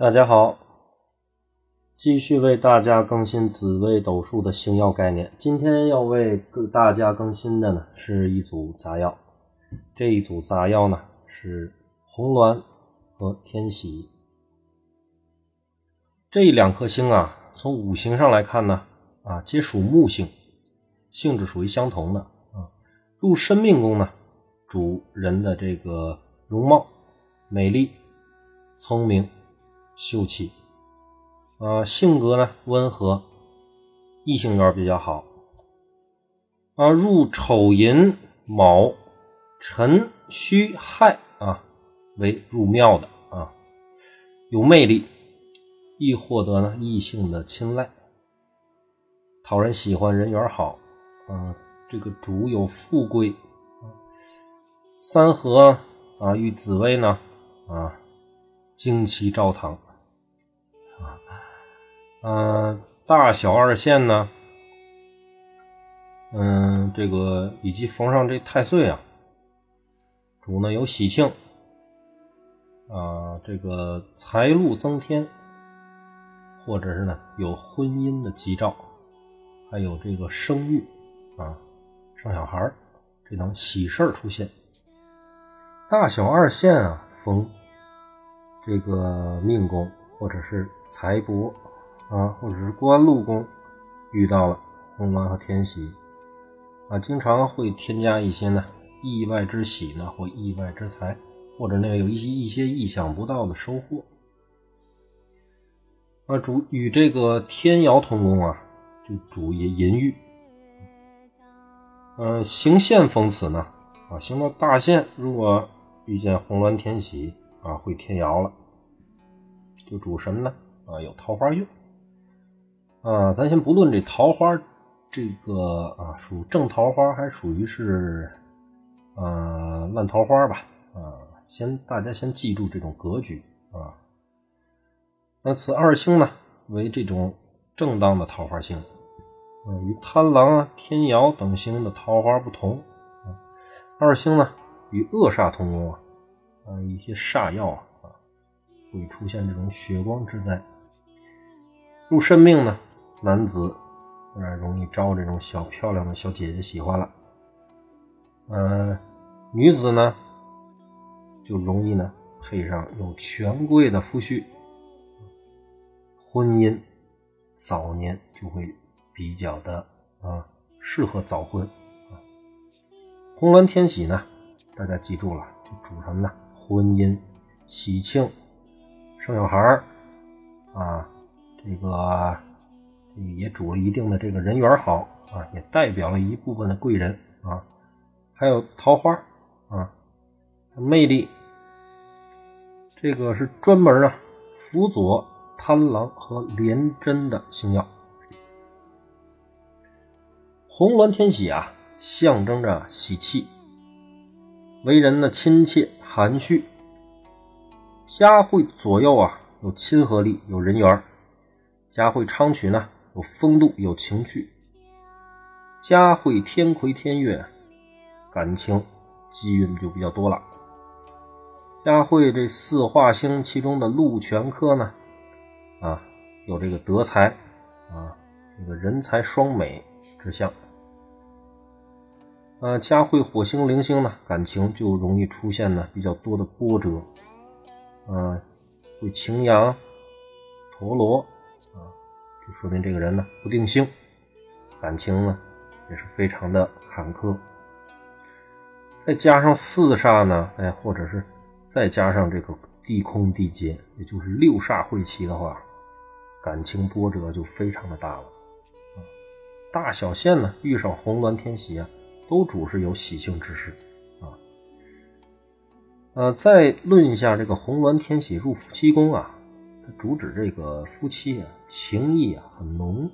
大家好，继续为大家更新紫微斗数的星耀概念。今天要为大家更新的呢是一组杂药，这一组杂药呢是红鸾和天喜。这两颗星啊，从五行上来看呢，啊皆属木星，性质属于相同的啊。入生命宫呢，主人的这个容貌、美丽、聪明。秀气，啊，性格呢温和，异性缘比较好。啊，入丑寅卯辰戌亥啊，为入庙的啊，有魅力，易获得呢异性的青睐，讨人喜欢，人缘好。啊，这个主有富贵。三合啊，与紫薇呢啊，旌旗朝堂。嗯，大小二线呢，嗯，这个以及逢上这太岁啊，主呢有喜庆，啊，这个财路增添，或者是呢有婚姻的吉兆，还有这个生育啊，生小孩这等喜事出现。大小二线啊，逢这个命宫或者是财帛。啊，或者是官禄宫遇到了红鸾和天喜，啊，经常会添加一些呢意外之喜呢，或意外之财，或者呢有一些一些意想不到的收获。啊，主与这个天姚同宫啊，就主淫淫欲。嗯，行线逢此呢，啊，行到大限，如果遇见红鸾天喜啊，会天姚了，就主什么呢？啊，有桃花运。啊，咱先不论这桃花，这个啊属正桃花还属于是啊烂桃花吧？啊，先大家先记住这种格局啊。那此二星呢为这种正当的桃花星，嗯，与贪狼啊、天姚等星的桃花不同。二星呢与恶煞同宫啊，啊一些煞药啊会出现这种血光之灾。入生命呢？男子当然容易招这种小漂亮的小姐姐喜欢了，嗯，女子呢就容易呢配上有权贵的夫婿，婚姻早年就会比较的啊适合早婚。红鸾天喜呢，大家记住了，就主什么呢？婚姻、喜庆、生小孩啊，这个。也主了一定的这个人缘好啊，也代表了一部分的贵人啊，还有桃花啊，魅力，这个是专门啊辅佐贪狼和廉贞的星耀。红鸾天喜啊，象征着喜气，为人呢亲切含蓄，家会左右啊有亲和力，有人缘，家会昌曲呢。有风度，有情趣，佳慧天魁天月，感情机运就比较多了。佳慧这四化星其中的禄全科呢，啊，有这个德才啊，这个人才双美之象。啊，家会火星零星呢，感情就容易出现呢比较多的波折，啊，会擎羊、陀螺。说明这个人呢不定性，感情呢也是非常的坎坷。再加上四煞呢，哎，或者是再加上这个地空地劫，也就是六煞会齐的话，感情波折就非常的大了。大小限呢遇上红鸾天喜啊，都主是有喜庆之事啊。呃，再论一下这个红鸾天喜入夫妻宫啊。主旨这个夫妻啊，情谊啊很浓。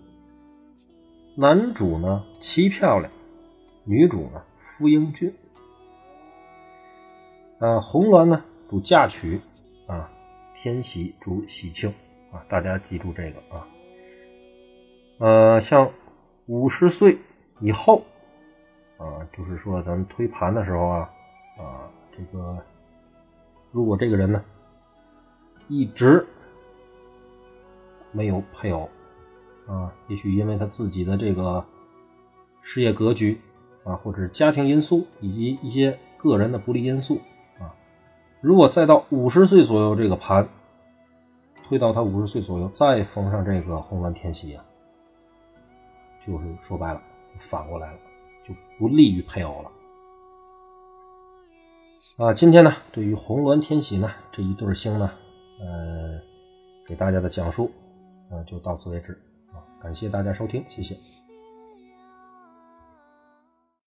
男主呢，妻漂亮；女主呢，夫英俊。呃，红鸾呢主嫁娶啊，天喜主喜庆啊，大家记住这个啊。呃，像五十岁以后啊，就是说咱们推盘的时候啊啊，这个如果这个人呢一直没有配偶啊，也许因为他自己的这个事业格局啊，或者是家庭因素以及一些个人的不利因素啊，如果再到五十岁左右这个盘推到他五十岁左右再逢上这个红鸾天喜啊，就是说白了反过来了，就不利于配偶了。啊，今天呢，对于红鸾天喜呢这一对星呢，呃，给大家的讲述，啊，就到此为止啊，感谢大家收听，谢谢。